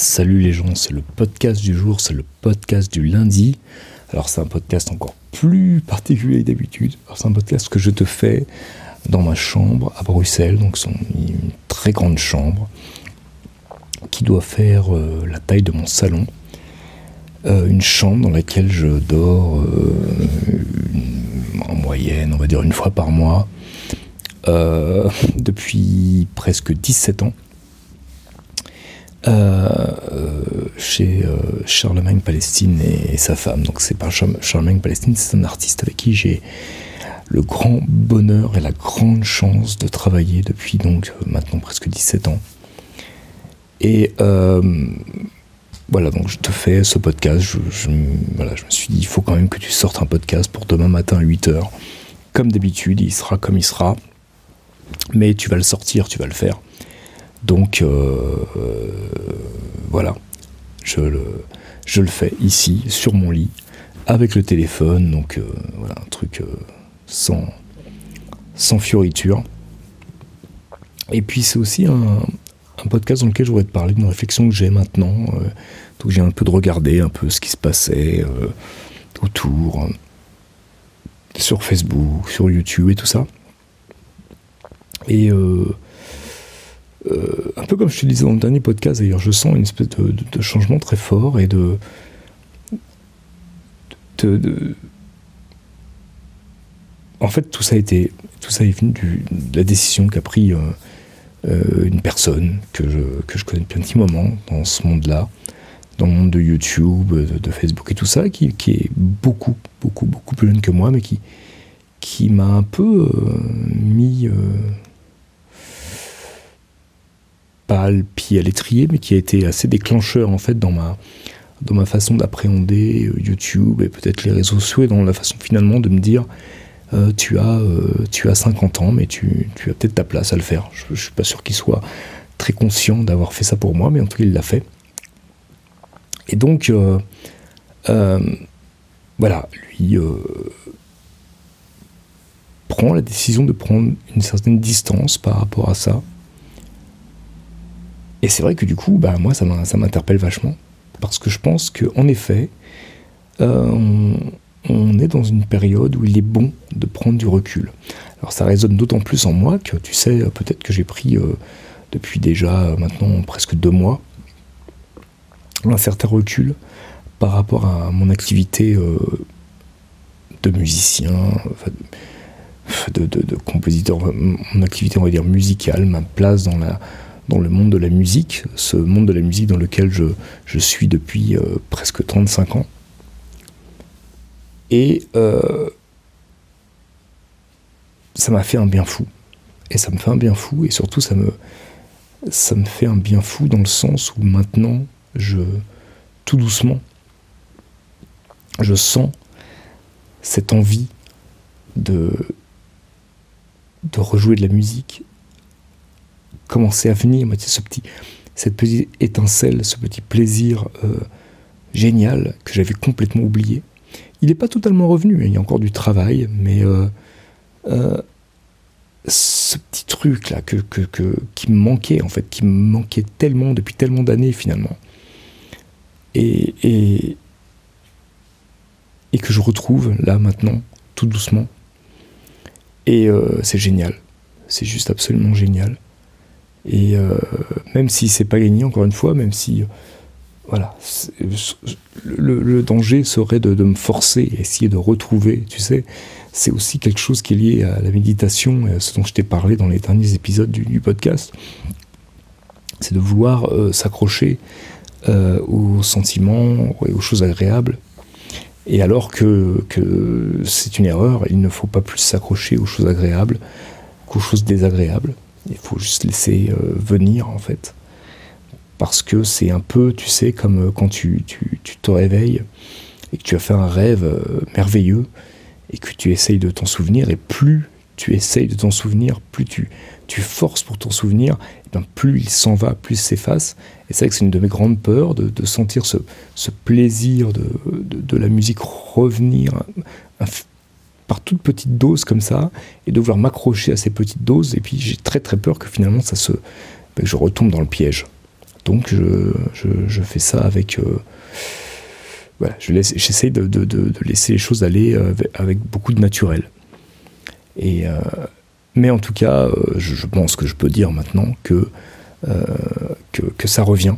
Salut les gens, c'est le podcast du jour, c'est le podcast du lundi. Alors c'est un podcast encore plus particulier d'habitude. C'est un podcast que je te fais dans ma chambre à Bruxelles, donc c'est une très grande chambre qui doit faire euh, la taille de mon salon. Euh, une chambre dans laquelle je dors euh, en moyenne, on va dire une fois par mois, depuis presque 17 ans. Chez Charlemagne Palestine et, sa femme. Donc c'est pas Charlemagne Palestine, c'est un artiste avec qui j'ai le grand bonheur et la grande chance de travailler depuis donc maintenant presque 17 ans. Et euh, voilà, donc je te fais ce podcast. Je, je me suis dit, il faut quand même que tu sortes un podcast pour demain matin à 8h. Comme d'habitude, il sera comme il sera. Mais tu vas le sortir, tu vas le faire. Donc euh, voilà, je le, fais ici, sur mon lit, avec le téléphone. Donc euh, voilà, un truc sans, sans fioriture. Et puis c'est aussi un, podcast dans lequel je voudrais te parler d'une réflexion que j'ai maintenant. Euh, donc j'ai un peu de regarder un peu ce qui se passait euh, autour, euh, sur Facebook, sur YouTube et tout ça. Et un peu comme je te disais dans le dernier podcast, d'ailleurs, je sens une espèce de, changement très fort et de, en fait, tout ça a été, tout ça est venu de la décision qu'a pris euh, une personne que je, que je connais depuis un petit moment dans ce monde-là, dans le monde de YouTube, de, Facebook et tout ça, qui, qui, est beaucoup, beaucoup, beaucoup plus jeune que moi, mais qui, qui m'a un peu euh, mis euh, pas le pied à l'étrier, mais qui a été assez déclencheur en fait dans ma, façon d'appréhender YouTube et peut-être les réseaux sociaux et dans la façon finalement de me dire euh, tu, as, euh, tu as 50 ans, mais tu, as peut-être ta place à le faire. Je ne suis pas sûr qu'il soit très conscient d'avoir fait ça pour moi, mais en tout cas, il l'a fait. Et donc, euh, voilà, lui prend la décision de prendre une certaine distance par rapport à ça. Et c'est vrai que du coup, bah, moi, ça m'interpelle vachement. Parce que je pense qu'en effet, on est dans une période où il est bon de prendre du recul. Alors ça résonne d'autant plus en moi que tu sais peut-être que j'ai pris euh, depuis déjà euh, maintenant presque deux mois un certain recul par rapport à mon activité euh, de musicien, de, compositeur, mon activité on va dire musicale, ma place dans, la, dans le monde de la musique, ce monde de la musique dans lequel je, suis depuis presque 35 ans. Et euh, ça m'a fait un bien fou. Et ça me fait un bien fou, et surtout ça me, ça me fait un bien fou dans le sens où maintenant, je, tout doucement, je sens cette envie de, de rejouer de la musique, commencer à venir, ce petit, cette petite étincelle, ce petit plaisir euh, génial que j'avais complètement oublié. Il n'est pas totalement revenu, hein. il y a encore du travail, mais euh, euh, ce petit truc là que, qui me manquait en fait, qui me manquait tellement depuis tellement d'années finalement, et, et, que je retrouve là maintenant, tout doucement. Et c'est génial, c'est juste absolument génial. Et même si c'est pas gagné, encore une fois, même si voilà, le, danger serait de, me forcer, essayer de retrouver, tu sais, c'est aussi quelque chose qui est lié à la méditation, ce dont je t'ai parlé dans les derniers épisodes du, podcast, c'est de vouloir euh, s'accrocher euh, aux sentiments et aux choses agréables, et alors que, que c'est une erreur, il ne faut pas plus s'accrocher aux choses agréables qu'aux choses désagréables, il faut juste laisser euh, venir en fait parce que c'est un peu, tu sais, comme euh, quand tu, te réveilles et que tu as fait un rêve euh, merveilleux et que tu essayes de t'en souvenir, et plus tu essayes de t'en souvenir, plus tu, tu forces pour t'en souvenir, et bien plus il s'en va, plus il s'efface. Et c'est vrai que c'est une de mes grandes peurs de, sentir ce, plaisir de, la musique revenir par toute petite dose comme ça, et de vouloir m'accrocher à ces petites doses, et puis j'ai très très peur que finalement ça se, ben, que je retombe dans le piège Donc je, fais ça avec... voilà, j'essaye de, de, laisser les choses aller avec beaucoup de naturel. Et, mais en tout cas, je, pense que je peux dire maintenant que, que ça revient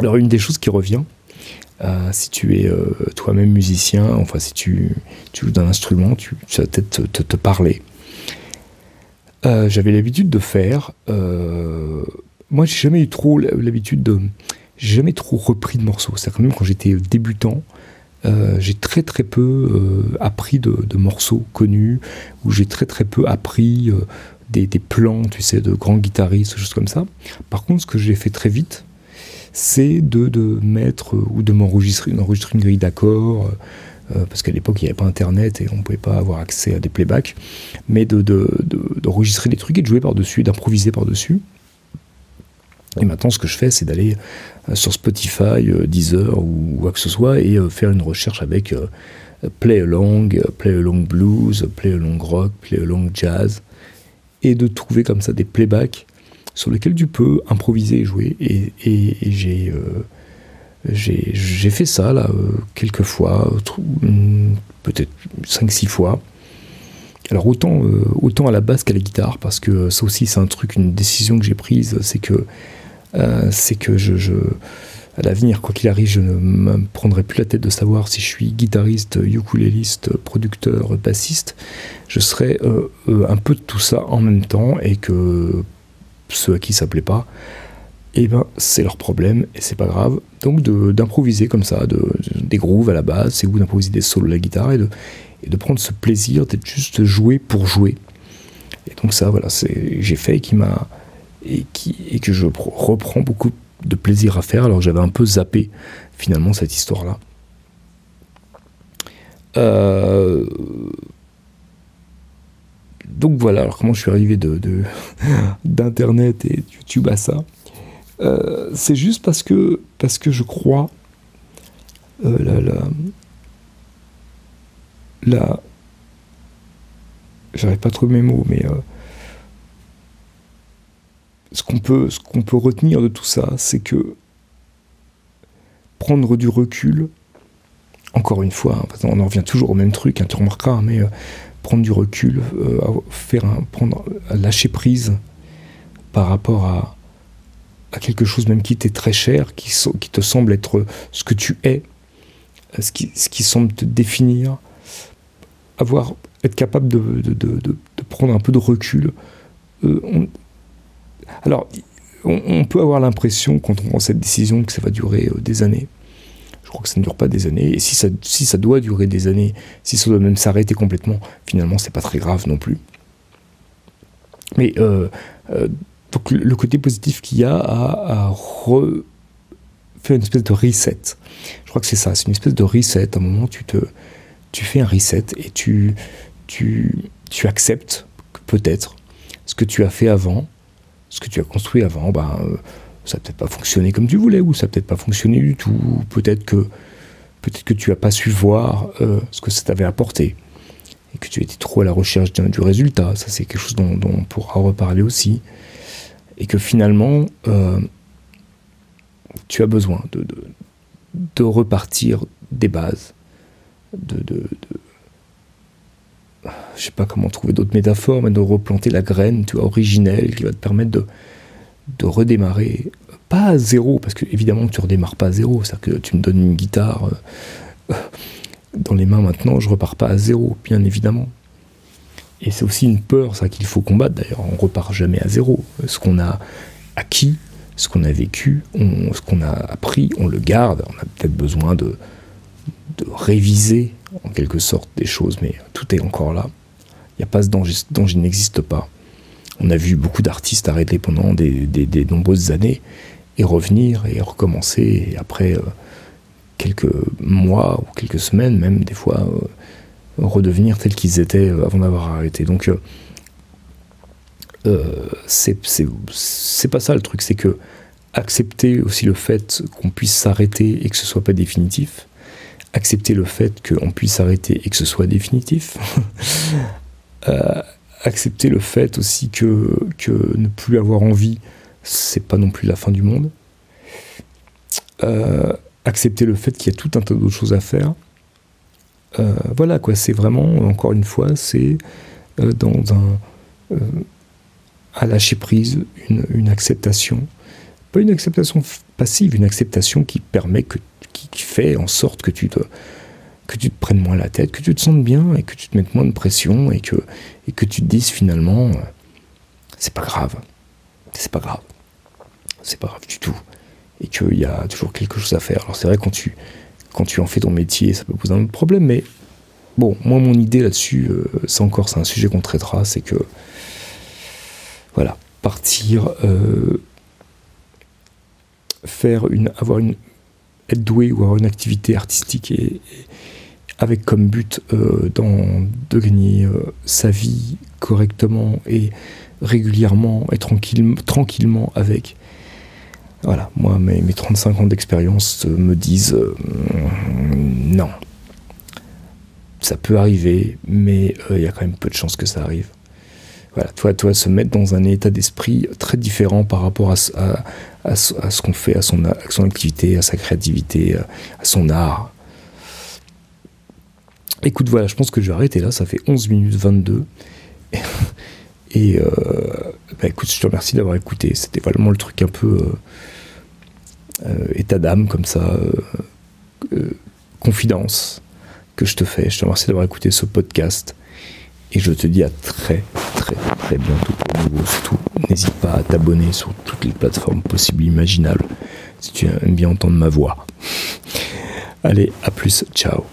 alors une des choses qui revient, euh, si tu es euh, toi-même musicien, enfin si tu, joues d'un instrument, tu, ça va peut-être te, parler. Euh, j'avais l'habitude de faire. moi, j'ai jamais eu trop l'habitude de. J'ai jamais trop repris de morceaux. C'est quand même quand j'étais débutant, j'ai très très peu appris de, morceaux connus, ou j'ai très très peu appris des, des, plans, tu sais, de grands guitaristes, choses comme ça. Par contre, ce que j'ai fait très vite, c'est de, de, mettre euh, ou de m'enregistrer enregistrer une grille d'accords, euh, parce qu'à l'époque il n'y avait pas internet et on ne pouvait pas avoir accès à des playbacks, mais d'enregistrer de, des trucs et de jouer par-dessus, d'improviser par-dessus. Et maintenant, ce que je fais, c'est d'aller euh, sur Spotify, Deezer ou quoi que ce soit et faire une recherche avec Play Along, Play Along Blues, Play Along Rock, Play Along Jazz, et de trouver comme ça des playbacks sur lequel tu peux improviser et jouer. Et, j'ai, euh, j'ai, fait ça là euh, quelques fois, peut-être 5-6 fois. Alors autant, euh, autant à la basse qu'à la guitare, parce que ça aussi c'est un truc, une décision que j'ai prise, c'est que, que je, à l'avenir, quoi qu'il arrive, je ne me prendrai plus la tête de savoir si je suis guitariste, ukuléliste, producteur, bassiste. Je serai un peu de tout ça en même temps et que ceux à qui ça plaît pas, et eh ben c'est leur problème et c'est pas grave. Donc d'improviser comme ça, de, des grooves à la base, ou d'improviser des solos à la guitare et de, et de prendre ce plaisir d'être juste joué pour jouer. Et donc ça, voilà, j'ai fait et qui m'a et qui et que je reprends beaucoup de plaisir à faire. Alors j'avais un peu zappé finalement cette histoire-là. Euh, donc voilà, alors comment je suis arrivé de, d'internet et YouTube à ça euh, C'est juste parce que parce que je crois euh, la, la, la j'arrive pas à trouver mes mots, mais euh, ce qu'on peut ce qu'on peut retenir de tout ça, c'est que prendre du recul. Encore une fois, hein, on en revient toujours au même truc, hein, tu remarqueras, hein, mais prendre du recul, euh, faire prendre, lâcher prise par rapport à, quelque chose même qui t'est très cher, qui, te semble être ce que tu es, euh, ce qui, semble te définir, avoir, être capable de, prendre un peu de recul. Euh, alors, on, peut avoir l'impression, quand on prend cette décision, que ça va durer des années. Je crois que ça ne dure pas des années. Et si ça, si ça doit durer des années, si ça doit même s'arrêter complètement, finalement, c'est pas très grave non plus. Mais euh, euh, donc le côté positif qu'il y a à, à faire une espèce de reset. Je crois que c'est ça, c'est une espèce de reset. À un moment, tu te, tu fais un reset et tu, tu, tu acceptes peut-être ce que tu as fait avant, ce que tu as construit avant, ben, euh, ça n'a peut-être pas fonctionné comme tu voulais, ou ça n'a peut-être pas fonctionné du tout, ou peut-être que, peut-être que tu n'as pas su voir euh, ce que ça t'avait apporté, et que tu étais trop à la recherche du résultat, ça c'est quelque chose dont, on pourra reparler aussi, et que finalement, euh, tu as besoin de, de, repartir des bases, de, de, de je sais pas comment trouver d'autres métaphores, mais de replanter la graine, tu vois, originelle, qui va te permettre de, de redémarrer, pas à zéro, parce que évidemment tu redémarres pas à zéro, c'est-à-dire que tu me donnes une guitare euh, dans les mains maintenant, je repars pas à zéro, bien évidemment. Et c'est aussi une peur, ça qu'il faut combattre d'ailleurs, on repart jamais à zéro. Ce qu'on a acquis, ce qu'on a vécu, ce qu'on a appris, on le garde, on a peut-être besoin de, de réviser en quelque sorte des choses, mais tout est encore là. Il n'y a pas ce danger, ce danger n'existe pas. On a vu beaucoup d'artistes arrêter pendant des, nombreuses années et revenir et recommencer et après euh, quelques mois ou quelques semaines même des fois euh, redevenir tels qu'ils étaient euh, avant d'avoir arrêté. Donc c'est pas ça le truc, c'est que accepter aussi le fait qu'on puisse s'arrêter et que ce soit pas définitif, accepter le fait qu'on puisse s'arrêter et que ce soit définitif, accepter le fait aussi que, que ne plus avoir envie c'est pas non plus la fin du monde. Euh, accepter le fait qu'il y a tout un tas d'autres choses à faire. Euh, voilà quoi, c'est vraiment, encore une fois, c'est euh, dans un. à lâcher prise, une, acceptation. Pas une acceptation passive, une acceptation qui permet que. qui, fait en sorte que tu te que tu te prennes moins la tête, que tu te sentes bien et que tu te mettes moins de pression et que, et que tu te dises finalement c'est pas grave. C'est pas grave. C'est pas grave du tout et qu'il y a toujours quelque chose à faire. Alors c'est vrai quand tu quand tu en fais ton métier, ça peut poser un problème, mais bon, moi mon idée là-dessus, euh, c'est encore c'est un sujet qu'on traitera, c'est que voilà, partir, euh, faire une, avoir une, être doué ou avoir une activité artistique et, avec comme but euh, de gagner sa vie correctement et régulièrement et tranquille, tranquillement avec voilà, moi, mes, 35 ans d'expérience me disent euh, non. Ça peut arriver, mais euh, il y a quand même peu de chances que ça arrive. Voilà, toi, toi, se mettre dans un état d'esprit très différent par rapport à, ce qu'on fait, à son, activité, à sa créativité, à son art. Écoute, voilà, je pense que je vais arrêter là, ça fait 11 minutes 22. Et euh, bah écoute, je te remercie d'avoir écouté. C'était vraiment le truc un peu euh, état d'âme comme ça, euh, confidence que je te fais. Je te remercie d'avoir écouté ce podcast. Et je te dis à très très très bientôt pour nouveau. N'hésite pas à t'abonner sur toutes les plateformes possibles imaginables si tu aimes bien entendre ma voix. Allez, à plus, ciao.